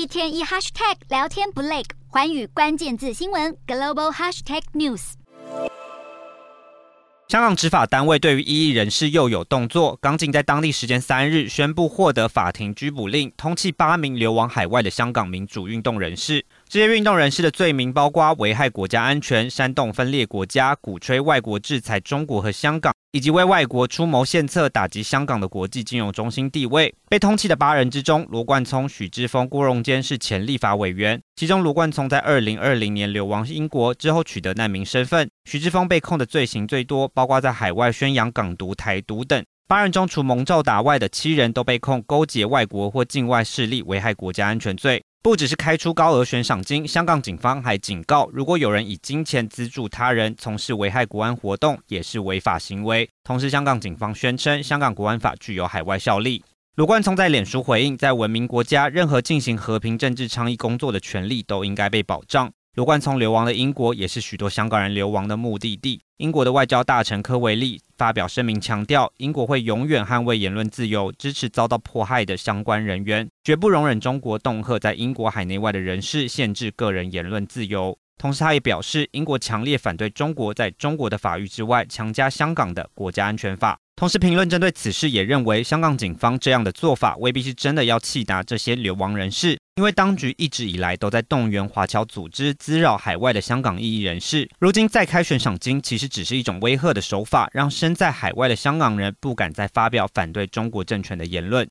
一天一 hashtag 聊天不累，环宇关键字新闻 global hashtag news。香港执法单位对于异议人士又有动作，港警在当地时间三日宣布获得法庭拘捕令，通缉八名流亡海外的香港民主运动人士。这些运动人士的罪名包括危害国家安全、煽动分裂国家、鼓吹外国制裁中国和香港。以及为外国出谋献策，打击香港的国际金融中心地位。被通缉的八人之中，罗冠聪、许智峰、郭荣坚是前立法委员。其中，罗冠聪在二零二零年流亡英国之后取得难民身份。许智峰被控的罪行最多，包括在海外宣扬港独、台独等。八人中，除蒙兆达外的七人都被控勾结外国或境外势力，危害国家安全罪。不只是开出高额悬赏金，香港警方还警告，如果有人以金钱资助他人从事危害国安活动，也是违法行为。同时，香港警方宣称，香港国安法具有海外效力。卢冠聪在脸书回应，在文明国家，任何进行和平政治倡议工作的权利都应该被保障。罗冠聪流亡的英国，也是许多香港人流亡的目的地。英国的外交大臣科维利发表声明，强调英国会永远捍卫言论自由，支持遭到迫害的相关人员，绝不容忍中国恫吓在英国海内外的人士，限制个人言论自由。同时，他也表示，英国强烈反对中国在中国的法律之外强加香港的国家安全法。同时，评论针对此事也认为，香港警方这样的做法未必是真的要缉拿这些流亡人士，因为当局一直以来都在动员华侨组织滋扰海外的香港异议人士。如今再开悬赏金，其实只是一种威吓的手法，让身在海外的香港人不敢再发表反对中国政权的言论。